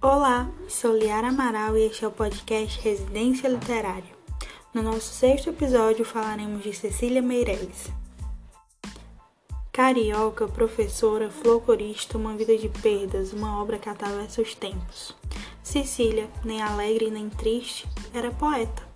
Olá, sou Liara Amaral e este é o podcast Residência Literária. No nosso sexto episódio falaremos de Cecília Meirelles. Carioca, professora, folclorista, uma vida de perdas, uma obra que atravessa os tempos. Cecília, nem alegre nem triste, era poeta.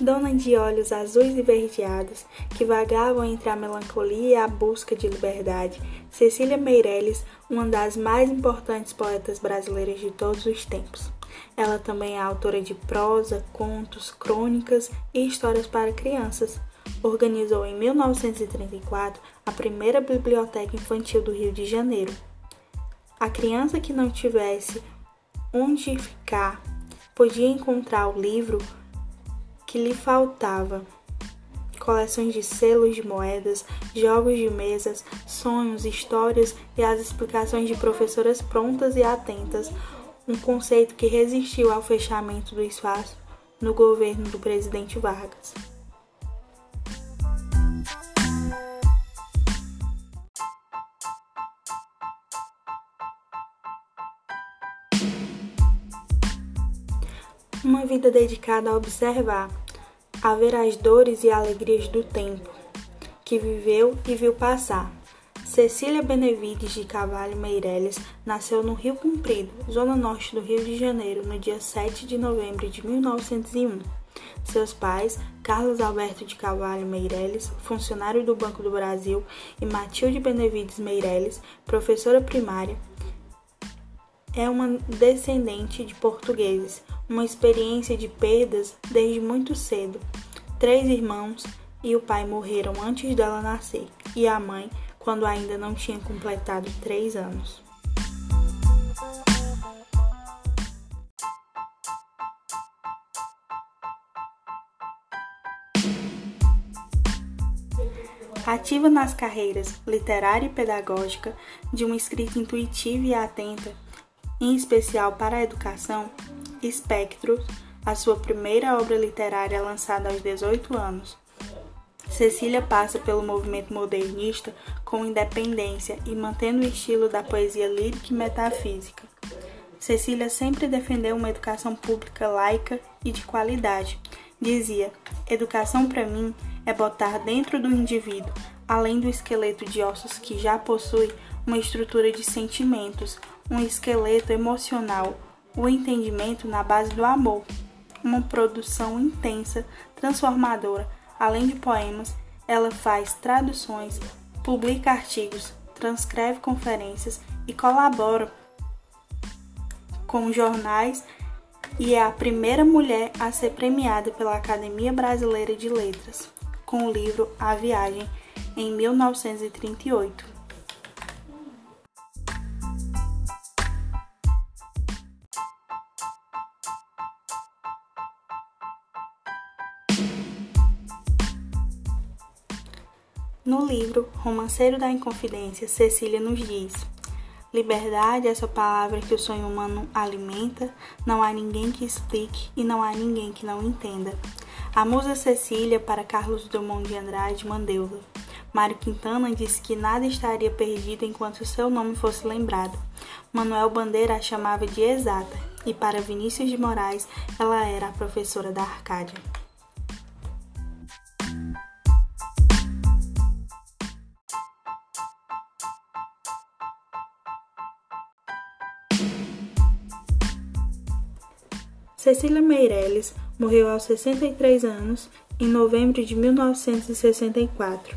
Dona de olhos azuis e verdeados, que vagavam entre a melancolia e a busca de liberdade, Cecília Meirelles, uma das mais importantes poetas brasileiras de todos os tempos. Ela também é autora de prosa, contos, crônicas e histórias para crianças. Organizou em 1934 a primeira biblioteca infantil do Rio de Janeiro. A criança que não tivesse onde ficar podia encontrar o livro que lhe faltava. Coleções de selos de moedas, jogos de mesas, sonhos, histórias e as explicações de professoras prontas e atentas, um conceito que resistiu ao fechamento do espaço no governo do presidente Vargas. Uma vida dedicada a observar, a ver as dores e alegrias do tempo que viveu e viu passar. Cecília Benevides de Cavalho Meirelles nasceu no Rio Comprido, zona norte do Rio de Janeiro, no dia 7 de novembro de 1901. Seus pais, Carlos Alberto de Cavalho Meirelles, funcionário do Banco do Brasil, e Matilde Benevides Meirelles, professora primária, é uma descendente de portugueses, uma experiência de perdas desde muito cedo. Três irmãos e o pai morreram antes dela nascer, e a mãe quando ainda não tinha completado três anos. Ativa nas carreiras literária e pedagógica, de uma escrita intuitiva e atenta, em especial para a educação, Espectros, a sua primeira obra literária lançada aos 18 anos. Cecília passa pelo movimento modernista com independência e mantendo o estilo da poesia lírica e metafísica. Cecília sempre defendeu uma educação pública laica e de qualidade. Dizia: Educação para mim é botar dentro do indivíduo, além do esqueleto de ossos que já possui, uma estrutura de sentimentos, um esqueleto emocional, o entendimento na base do amor, uma produção intensa, transformadora. Além de poemas, ela faz traduções, publica artigos, transcreve conferências e colabora com jornais e é a primeira mulher a ser premiada pela Academia Brasileira de Letras com o livro A Viagem em 1938. No livro Romanceiro da Inconfidência, Cecília nos diz: Liberdade é essa palavra que o sonho humano alimenta, não há ninguém que explique e não há ninguém que não entenda. A musa Cecília para Carlos Drummond de Andrade mandeu-la. Mário Quintana disse que nada estaria perdido enquanto seu nome fosse lembrado. Manuel Bandeira a chamava de exata, e para Vinícius de Moraes ela era a professora da Arcádia. Cecília Meirelles morreu aos 63 anos em novembro de 1964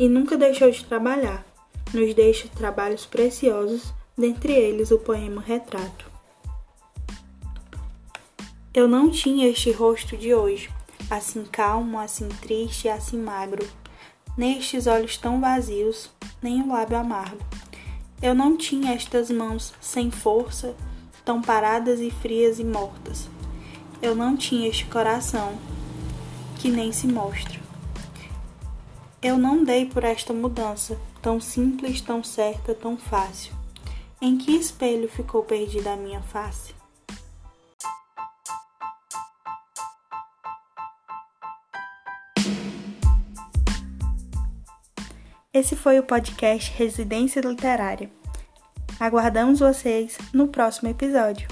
e nunca deixou de trabalhar. Nos deixa trabalhos preciosos, dentre eles o poema Retrato. Eu não tinha este rosto de hoje, assim calmo, assim triste, assim magro, nem estes olhos tão vazios, nem o lábio amargo. Eu não tinha estas mãos sem força, tão paradas e frias e mortas. Eu não tinha este coração que nem se mostra. Eu não dei por esta mudança, tão simples, tão certa, tão fácil. Em que espelho ficou perdida a minha face? Esse foi o podcast Residência Literária. Aguardamos vocês no próximo episódio.